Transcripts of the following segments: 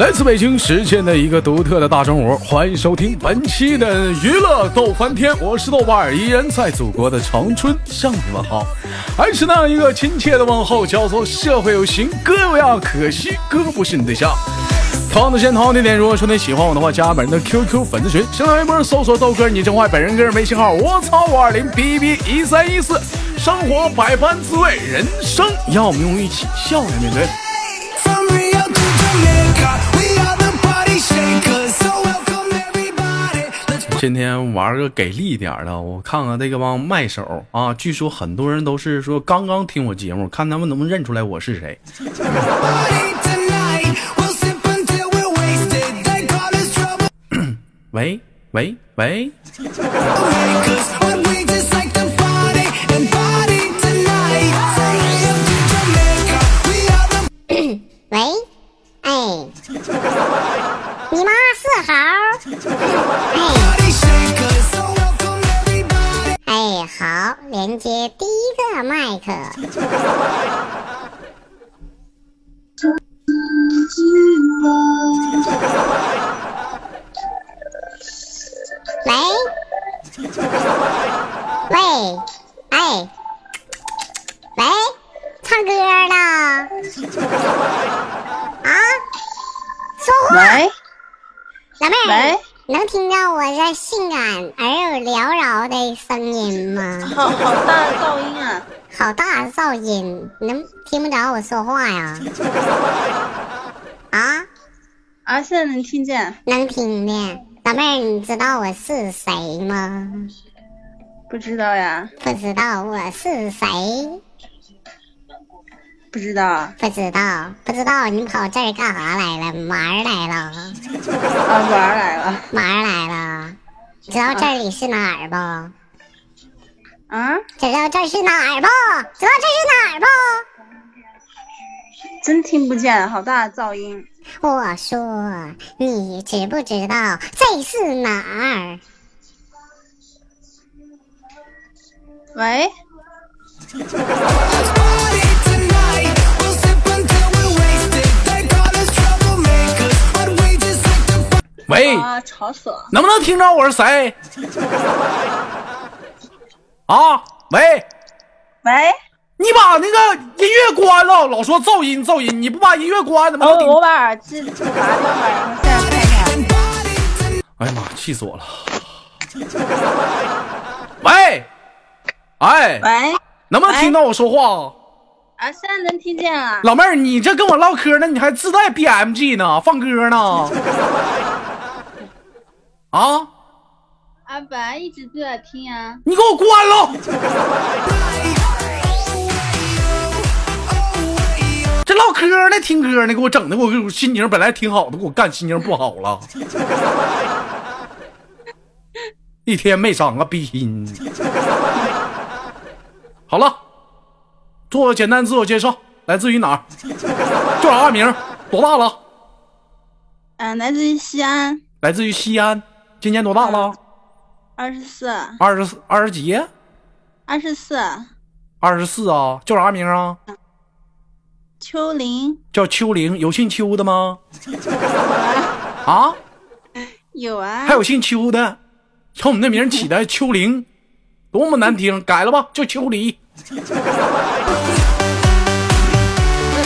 来自北京时间的一个独特的大中午，欢迎收听本期的娱乐逗翻天，我是豆瓣儿，依然在祖国的长春向你们好，还是那样一个亲切的问候，叫做社会有型哥有样，可惜哥不是你对象。同样的先同样的点，如果说你喜欢我的话，加本人的 QQ 粉丝群，新浪微博搜索豆哥你真坏，本人个人微信号我操五二零 B B 一三一四，生活百般滋味，人生要我们用一起笑来面对。今天玩个给力点的，我看看这个帮麦手啊，据说很多人都是说刚刚听我节目，看他们能不能认出来我是谁。喂 喂喂！好，哎，哎，好，连接第一个麦克。来。这性感而又缭绕的声音吗？好好大的噪音啊！好大的噪音，能听不着我说话呀？啊，啊，现在能听见？能听见。老妹儿，你知道我是谁吗？不知道呀，不知道我是谁？不知道啊，不知道，不知道，你跑这儿干啥来了？玩儿来了，啊玩儿来了玩儿来了。知道这里是哪儿不？啊！知道这是哪儿不？知道这是哪儿不？真听不见，好大的噪音！我说，你知不知道这是哪儿？喂，喂，啊，吵死了！能不能听着我是谁？啊，喂，喂，你把那个音乐关了，老说噪音噪音，你不把音乐关，怎么？我把耳机拔掉了，然后现在看一下。哎呀妈，气死我了！喂，哎，喂，能不能听到我说话？啊，现在能听见了。老妹儿，你这跟我唠嗑呢，你还自带 BMG 呢，放歌呢？啊，啊，本来一直都在听啊。你给我关了！这唠嗑呢，听歌呢，给我整的，我我心情本来挺好的，给我干心情不好了。一天没长个逼心。好了，做个简单自我介绍，来自于哪儿？叫啥名？多大了？嗯、来自于西安，来自于西安，今年多大了？二十四，二十四二十几？二十四，二十四啊？叫啥名啊？秋玲叫秋玲，有姓秋的吗？啊，有啊。还有姓秋的，瞅你那名起的 秋玲，多么难听，改了吧，叫秋梨。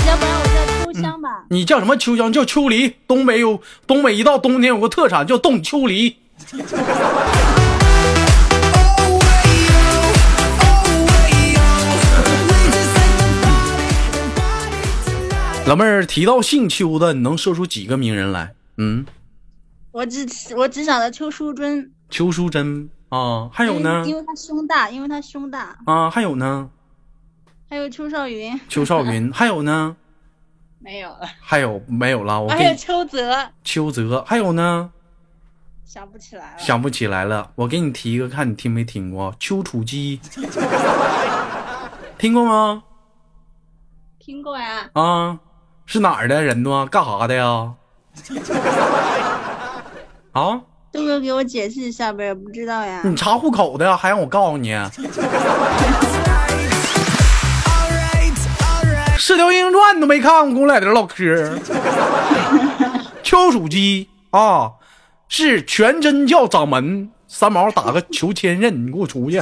要不然我叫秋香吧。你叫什么秋香？叫秋梨。东北有东北一到冬天有个特产叫冻秋梨。Oh, oh, oh, oh. 老妹儿提到姓邱的，你能说出几个名人来？嗯，我只我只想到邱淑贞，邱淑贞啊，还有呢因为因为她胸大，因为她胸大。啊，还有呢，还有邱少云，邱少云，还有呢，没有了。还有没有了？我还有邱泽，邱泽，还有呢，想不起来了。想不起来了。我给你提一个，看你听没听过？丘处机，听过吗？听过呀？啊，是哪儿的人呢？干啥的呀？啊，豆哥给我解释一下呗，不知道呀。你查户口的，还让我告诉你射雕英雄传》都没看过，跟我在这唠嗑。丘处机啊，是全真教掌门。三毛打个求千仞，你给我出去.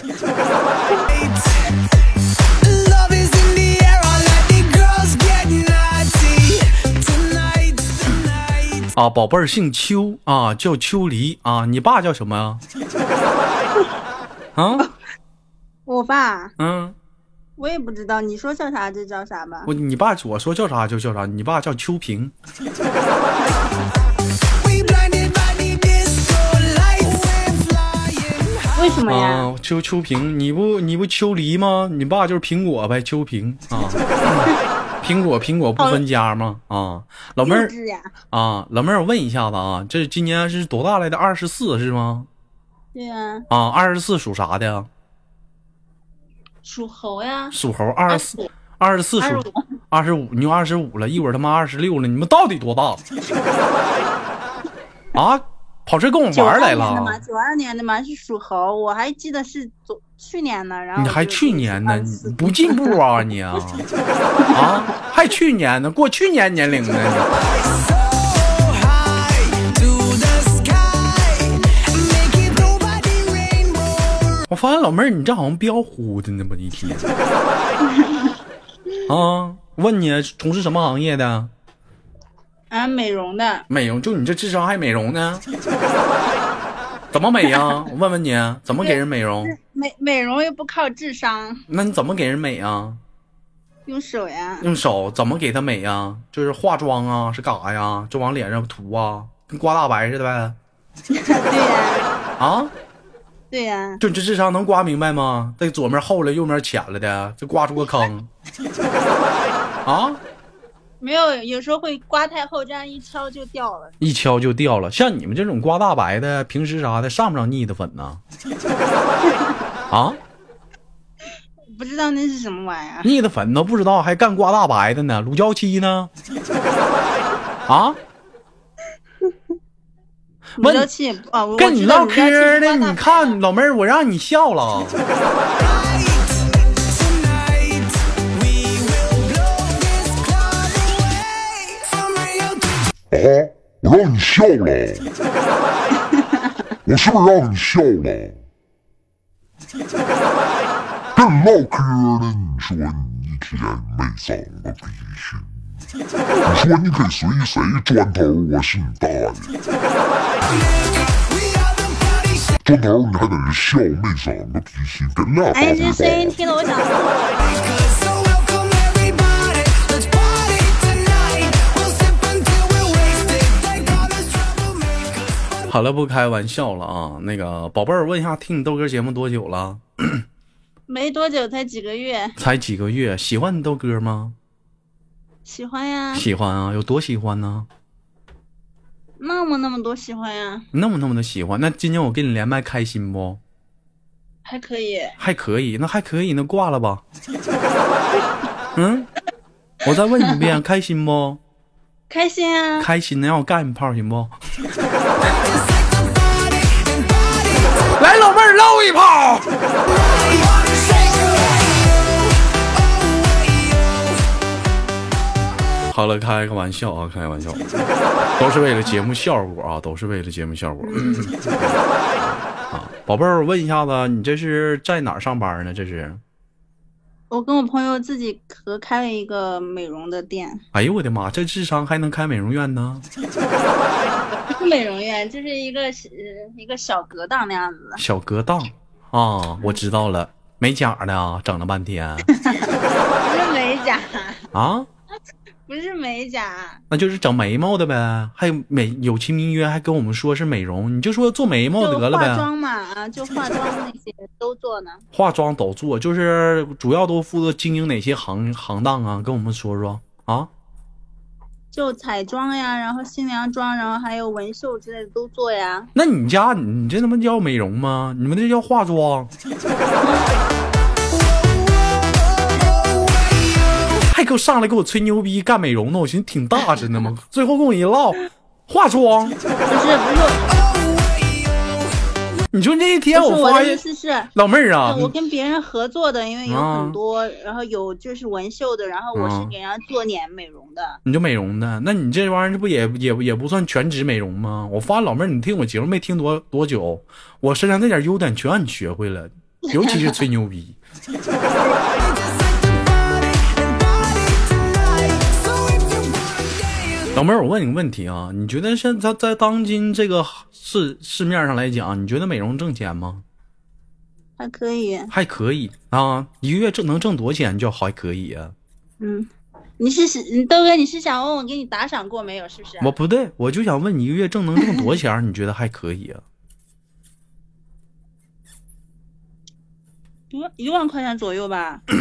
啊，宝贝儿姓邱啊，叫秋离啊。你爸叫什么呀？啊，我爸嗯，我也不知道，你说叫啥就叫啥吧。我你爸我说叫啥就叫啥。你爸叫秋平。为什么呀？啊，秋秋萍，你不你不秋梨吗？你爸就是苹果呗，秋萍啊。苹果苹果不分家吗？啊，老妹儿啊，老妹儿，我问一下子啊，这今年是多大来的？二十四是吗？对呀，啊，二十四属啥的呀？属猴呀，属猴。二十四，二十四属25二十五，你就二十五了，一会儿他妈二十六了，你们到底多大？啊，跑这跟我玩来二年的嘛，了？九二年的嘛是属猴，我还记得是昨去年呢，然后你还去年呢？你不进步啊你啊？啊，还去年呢？过去年年龄呢？我发现老妹儿，你这好像彪呼的呢吧？一天。啊，问你从事什么行业的？啊美容的，美容，就你这智商还美容呢？怎么美呀？我问问你，怎么给人美容？美美容又不靠智商，那你怎么给人美啊？用手呀，用手怎么给他美呀？就是化妆啊，是干啥呀？就往脸上涂啊，跟刮大白似的呗？对呀，啊？对呀，就你这智商能刮明白吗？这左面厚了，右面浅了的，这刮出个坑。啊！没有，有时候会刮太厚，这样一敲就掉了。一敲就掉了。像你们这种刮大白的，平时啥的上不上腻子粉呢？啊，不知道那是什么玩意儿，腻子粉都不知道，还干刮大白的呢？乳胶漆呢？啊，问乳胶漆啊，我跟你唠嗑呢，你看老妹儿，我让你笑了。啊！我让你笑了，我是不是让你笑了？跟你唠嗑呢，你说你一天没长个逼心，你说你给谁谁砖头，我是你大爷.砖头你还在这笑，没长个逼心，跟俩哎，这大声音听得我好了，不开玩笑了啊。那个宝贝儿，问一下，听你豆哥节目多久了？没多久，才几个月，才几个月，喜欢你豆哥吗？喜欢呀，喜欢啊，有多喜欢呢？那么那么多喜欢呀，那么那么的喜欢。那今天我跟你连麦开心不？还可以。还可以，那还可以，那挂了吧？嗯，我再问你一遍，开心不？开心啊！开心，那让我干一炮行不？来，老妹儿捞一炮。好了，开个玩笑啊，开个玩笑，都是为了节目效果啊，都是为了节目效果。啊，宝贝儿，我问一下子，你这是在哪儿上班呢？这是？我跟我朋友自己合开了一个美容的店，哎呦我的妈，这智商还能开美容院呢？美容院，就是一个呃一个小隔档那样子的，小隔档啊，我知道了，美甲的啊，整了半天 不是美甲，啊，不是美甲，那就是整眉毛的呗，还有美有其名曰还跟我们说是美容，你就说做眉毛得了呗，妆嘛，啊，就化妆那些都做呢。化妆都做，就是主要都负责经营哪些行行当啊？跟我们说说啊。就彩妆呀，然后新娘妆，然后还有纹绣之类的都做呀。那你家你这他妈叫美容吗？你们这叫化妆，还给我上来给我吹牛逼干美容呢？我寻思挺大真的吗，最后跟我一唠，化妆不是不是，你说那一天我的意我发现思是，老妹儿啊呃，我跟别人合作的，因为有啊很多，然后有就是纹绣的，然后我啊是给人家做脸美容的。你就美容的，那你这玩意儿这不也也也不算全职美容吗？我发现老妹儿，你听我节目没听多多久，我身上那点优点全让你学会了，尤其是吹牛逼。老妹儿，我问你个问题啊，你觉得现在在当今这个市市面上来讲，你觉得美容挣钱吗？还可以，还可以啊，一个月挣能挣多少钱就还可以啊？嗯，你是是你豆哥，你是想问我给你打赏过没有？是不是？我不对，我就想问你一个月挣能挣多少钱？你觉得还可以啊？一万一万块钱左右吧。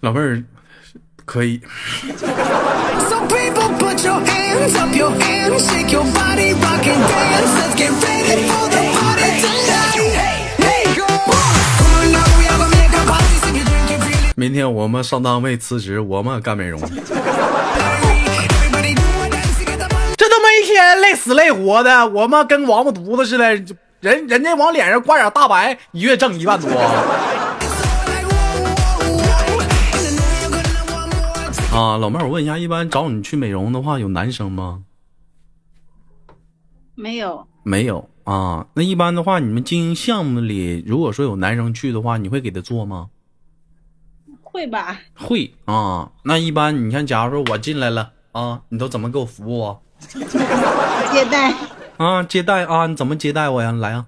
老妹儿可以，So people put your hands up, your hands, shake your body, rock and dance. Let's get ready for the party tonight. 明天我们上单位辞职，我们干美容.这他妈一天累死累活的，我们跟王八犊子似的，人人家往脸上挂点大白，一月挣一万多啊！老妹儿，我问一下，一般找你去美容的话，有男生吗？没有，没有啊。那一般的话，你们经营项目里，如果说有男生去的话，你会给他做吗？会吧？会啊。那一般你看，假如说我进来了啊，你都怎么给我服务啊？接待啊，接待啊，你怎么接待我呀？来啊！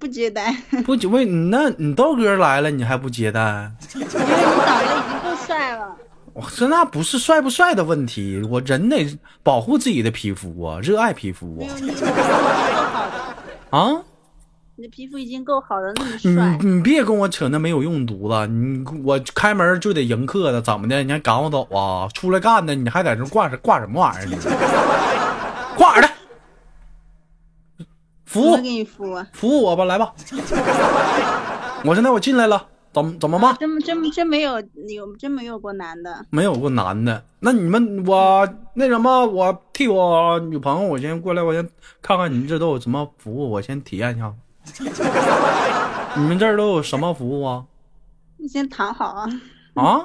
不接待？不接为你那你豆哥来了，你还不接待？因为你长得已经够帅了。我说那不是帅不帅的问题，我人得保护自己的皮肤啊，热爱皮肤，啊啊！你的皮肤已经够好了，那么你帅。你别跟我扯那没有用犊子，你我开门就得迎客的，怎么的？你还赶我走啊？出来干的，你还在这挂着挂什么玩意儿呢？挂？服务给你敷啊？服务我吧，来吧。我现在我进来了，怎么怎么办？真真真没有有真没有过男的，没有过男的，那你们我那什么，我替我女朋友，我先过来，我先看看你们这都有什么服务，我先体验一下。你们这儿都有什么服务啊？你先躺好啊，啊？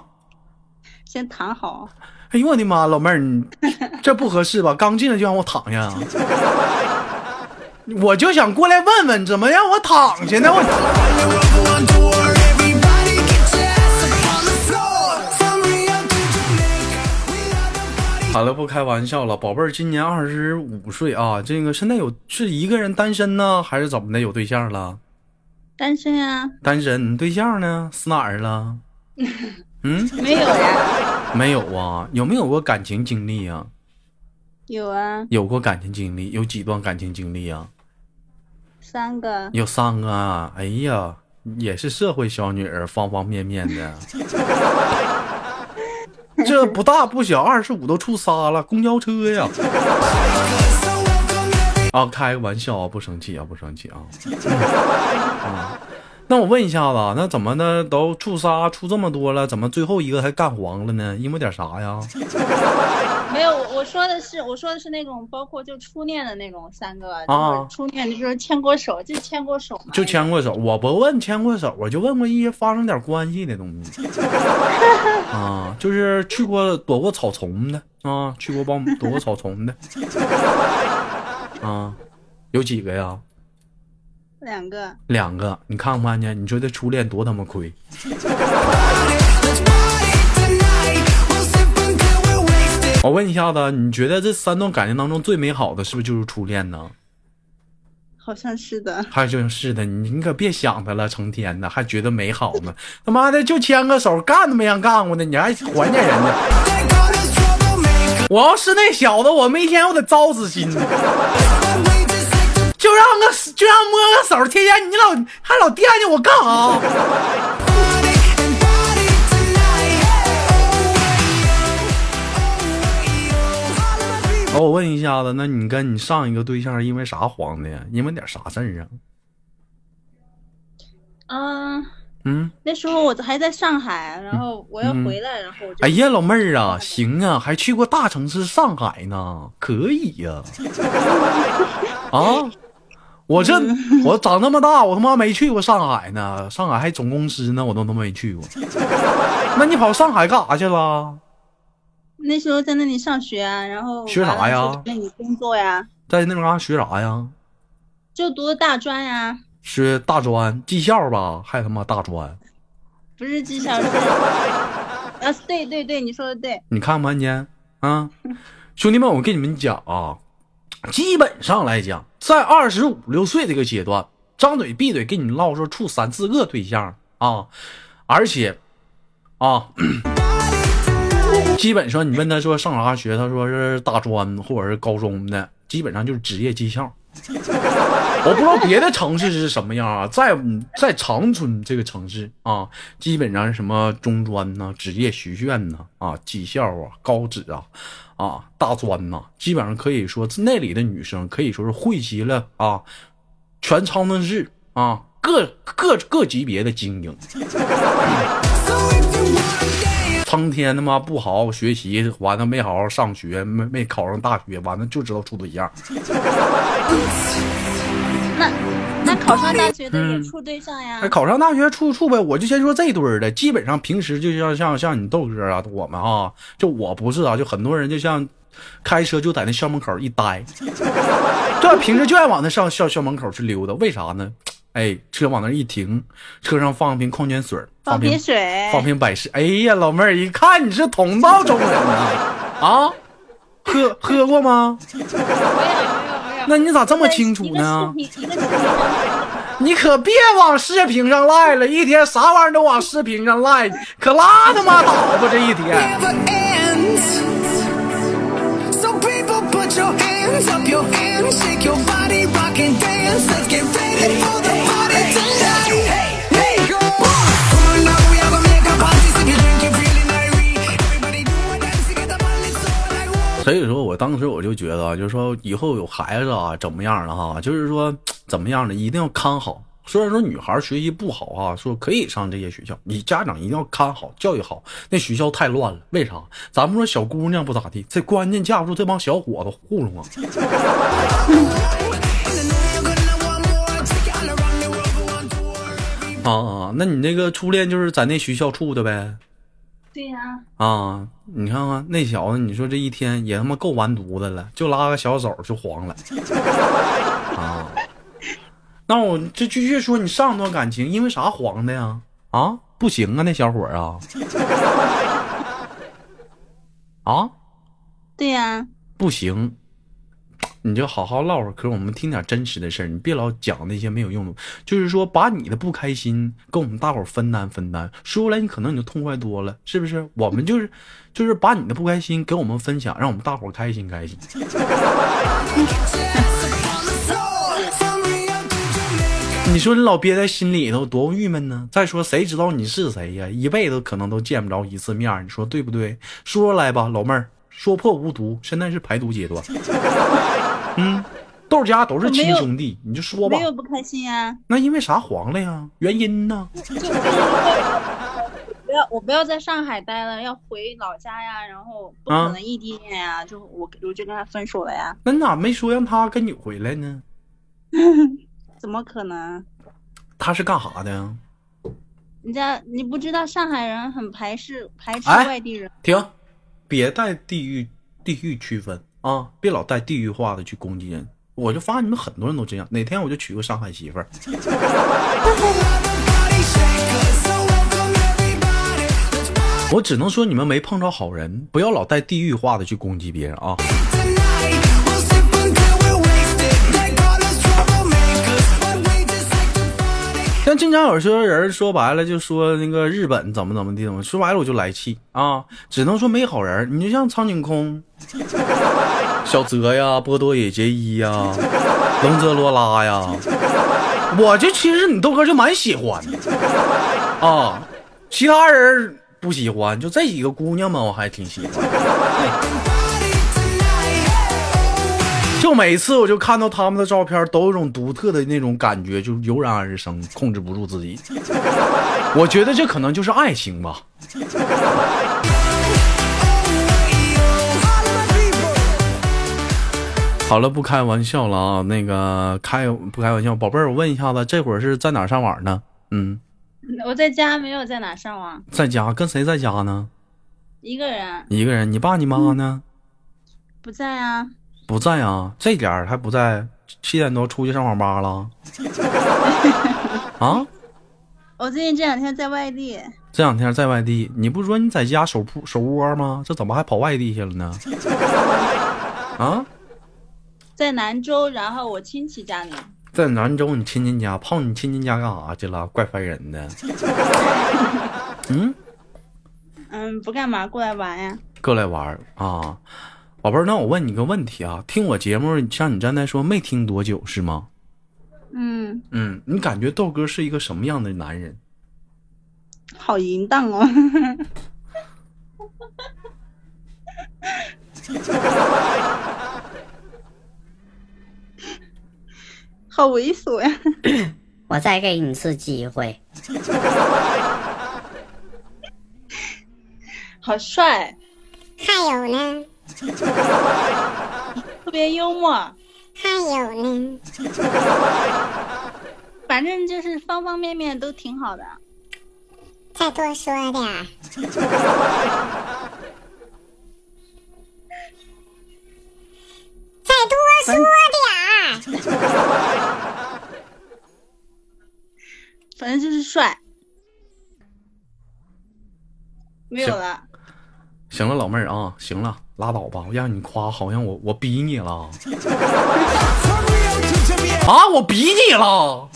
先躺好。哎呦我的妈，老妹儿，你这不合适吧？刚进来就让我躺下，我就想过来问问，怎么让我躺下呢？我.好了，不开玩笑了，宝贝儿今年二十五岁啊，这个现在有是一个人单身呢，还是怎么的？有对象了？单身啊、单身，你对象呢？死哪儿了？嗯，没有呀？没有啊？有没有过感情经历啊？有啊，有过感情经历，有几段感情经历啊？三个。有三个啊！哎呀，也是社会小女儿，方方面面的。这不大不小，二十五都处仨了，公交车呀！啊，开个玩笑啊，不生气啊，不生气啊。啊，那我问一下子啊，那怎么的都处仨出这么多了，怎么最后一个还干黄了呢？因为点啥呀？没有，我我说的是我说的是那种包括就初恋的那种三个，啊就是初恋就是牵过手，就牵过手嘛，就牵过手，我不问牵过手，我就问过一些发生点关系的东西。啊，就是去过躲过草丛的啊，去过帮躲过草丛的。啊，有几个呀？两个。两个。你看不看见？你说这初恋多他妈亏. 我问一下子，你觉得这三段感情当中最美好的是不是就是初恋呢？好像是的，还就是的，你你可别想他了，成天的还觉得美好呢。他妈的就牵个手，干都没让干过呢，你还怀念人家.我要是那小子，我没一天我得糟死心。就让个就让摸个手，天天你老还老惦记我干啥？party and party tonight. Oh, 哦，我问一下子，那你跟你上一个对象因为啥黄的呀？因为点啥事儿啊？嗯，嗯，那时候我还在上海，然后我要回来，然后我就哎呀，老妹儿啊，行啊，还去过大城市上海呢，可以呀、啊。我这我长这么大，我他妈没去过上海呢，上海还总公司呢，我都他妈没去过。那你跑上海干啥去了？那时候在那里上学啊，然后学啥呀那里工作呀，在那嘎学啥呀？就读的大专呀，学大专技校吧，还他妈大专？不是技校是，啊，对对对，你说的对，你看吧，你啊，兄弟们，我跟你们讲啊，基本上来讲，在二十五六岁这个阶段，张嘴闭嘴跟你唠说处三四个对象啊，而且啊，基本上你问他说上啥学，他说是大专或者是高中的，基本上就是职业技校。我不知道别的城市是什么样啊，在在长春这个城市啊，基本上什么中专呐、职业学院呐、啊、技校啊、高职啊、啊大专呐、基本上可以说那里的女生可以说是汇集了啊全长春市啊各各各级别的精英。苍天他妈不好好学习，完了没好好上学，没没考上大学，完了就知道处对象。那那考上大学的也嗯处对象呀哎，，考上大学处处呗，我就先说这堆儿的，基本上平时就像像像你豆哥啊，我们啊，就我不是啊，就很多人就像开车就在那校门口一待，这平时就爱往那上校校门口去溜达，为啥呢？哎，车往那一停，车上放一瓶矿泉水，放瓶瓶水，放瓶百事。哎呀，老妹儿，一看你是同道中人啊，啊，喝喝过吗？那你咋这么清楚呢？你可别往视频上赖了，一天啥玩意儿都往视频上赖，可拉他妈倒吧这一天。所以说我当时我就觉得，就是说以后有孩子啊，怎么样的哈，就是说怎么样的，一定要看好。虽然说女孩学习不好啊，说可以上这些学校，你家长一定要看好，教育好。那学校太乱了，为啥？咱们说小姑娘不咋地，这关键架不住这帮小伙子糊弄啊。啊啊，那你那个初恋就是在那学校处的呗？对呀、啊，你看看那小子，你说这一天也他妈够完犊子了，就拉个小手就黄了。啊，那我这继续说你上段感情因为啥黄的呀？啊，不行啊，那小伙儿啊，啊，对呀、不行，你就好好唠会儿嗑，我们听点真实的事儿，你别老讲那些没有用的。就是说，把你的不开心跟我们大伙分担分担，说出来你可能你就痛快多了，是不是？我们就是 就是把你的不开心跟我们分享，让我们大伙开心开心。你说你老憋在心里头多郁闷呢？再说谁知道你是谁呀？一辈子可能都见不着一次面，你说对不对？说出来吧，老妹儿，说破无毒，现在是排毒阶段。嗯，豆家都是亲兄弟，你就说吧没。有不开心呀、那因为啥黄了呀？原因呢？不要我不要在上海待了，要回老家呀，然后不啊可能异地恋呀，就我我就跟他分手了呀，那你咋没说让他跟你回来呢？怎么可能？他是干啥的呀？人家你不知道上海人很排斥排斥哎外地人，停，别带地域地域区分啊！别老带地域化的去攻击人。我就发现你们很多人都这样，哪天我就娶个上海媳妇儿。我只能说你们没碰着好人，不要老带地域化的去攻击别人啊！但经常有些人说白了就说那个日本怎么怎么地怎么，说白了我就来气啊！只能说没好人。你就像苍井空、小泽呀、波多野结衣呀、龙泽罗拉呀，我这其实你豆哥就蛮喜欢的啊，其他人不喜欢，就这几个姑娘们我还挺喜欢。就每次我就看到他们的照片，都有一种独特的那种感觉，就油然而生，控制不住自己。我觉得这可能就是爱情吧。好了，不开玩笑了啊！那个开不开玩笑，宝贝儿，我问一下子，这会儿是在哪上网呢？嗯，我在家没有在哪上网，在家，跟谁在家呢？一个人一个人。你爸你妈呢？不在啊。不在啊，这点儿还不在，七点多出去上网吧了。啊，我最近这两天在外地，这两天在外地，你不说你在家守铺守窝吗？这怎么还跑外地去了呢？啊，在兰州，然后我亲戚家里。在兰州你亲戚家跑你亲戚家干啥去了？怪烦人的。嗯，嗯，不干嘛，过来玩呀。过来玩啊，宝贝儿，那我问你个问题啊，听我节目像你刚才说没听多久是吗？嗯，嗯，你感觉豆哥是一个什么样的男人？好淫荡哦。好猥琐呀！我再给你一次机会，好帅，还有呢，特别幽默，还有呢，反正就是方方面面都挺好的。再多说点儿。再多说点儿，反正就是帅。没有了，行了，老妹儿啊，行了，拉倒吧，我让你夸，好像我我逼你了 啊，我逼你了，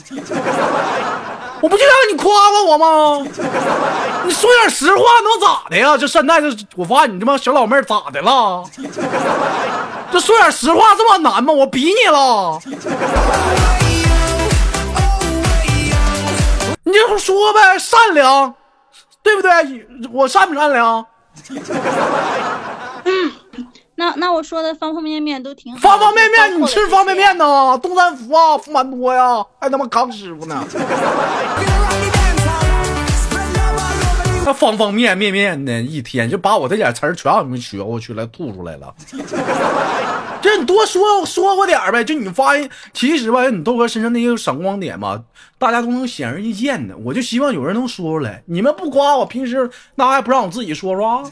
我不就让你夸夸我吗？你说点实话能咋的呀？这现在这我发现你他妈小老妹儿咋的了？这说点实话这么难吗？我逼你了，你就说呗，善良，对不对？我善不善良？那那我说的方方面面都挺好。方方面面，你吃方便面呢？东三福啊，福满多呀，还他妈康师傅呢。那方方面面面的，一天就把我这点词儿全让你们学过去了，吐出来了。这你多说说过点呗，就你发现，其实吧，你豆哥身上那些闪光点吧，大家都能显而易见的。我就希望有人能说出来。你们不夸我，平时那还不让我自己说说啊？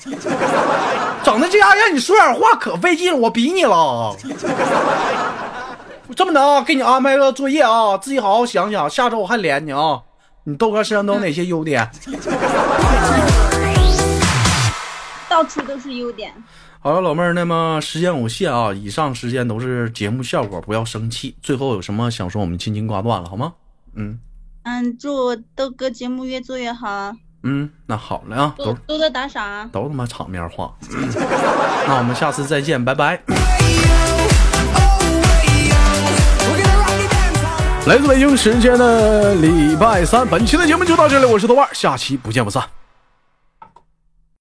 整的这样让你说点话可费劲了，我逼你了。这么的啊，给你安排个作业啊，自己好好想想，下周我还连你啊。你豆哥身上都有哪些优点？到处都是优点。好了，老妹儿，那么时间有限啊，以上时间都是节目效果，不要生气。最后有什么想说，我们轻轻挂断了，好吗？嗯嗯，祝豆哥节目越做越好，嗯，那好了啊，都多多多打赏啊！都他妈场面话。嗯 那我们下次再见，拜拜。来自北京时间的礼拜三，本期的节目就到这里，我是豆瓣儿，下期不见不散。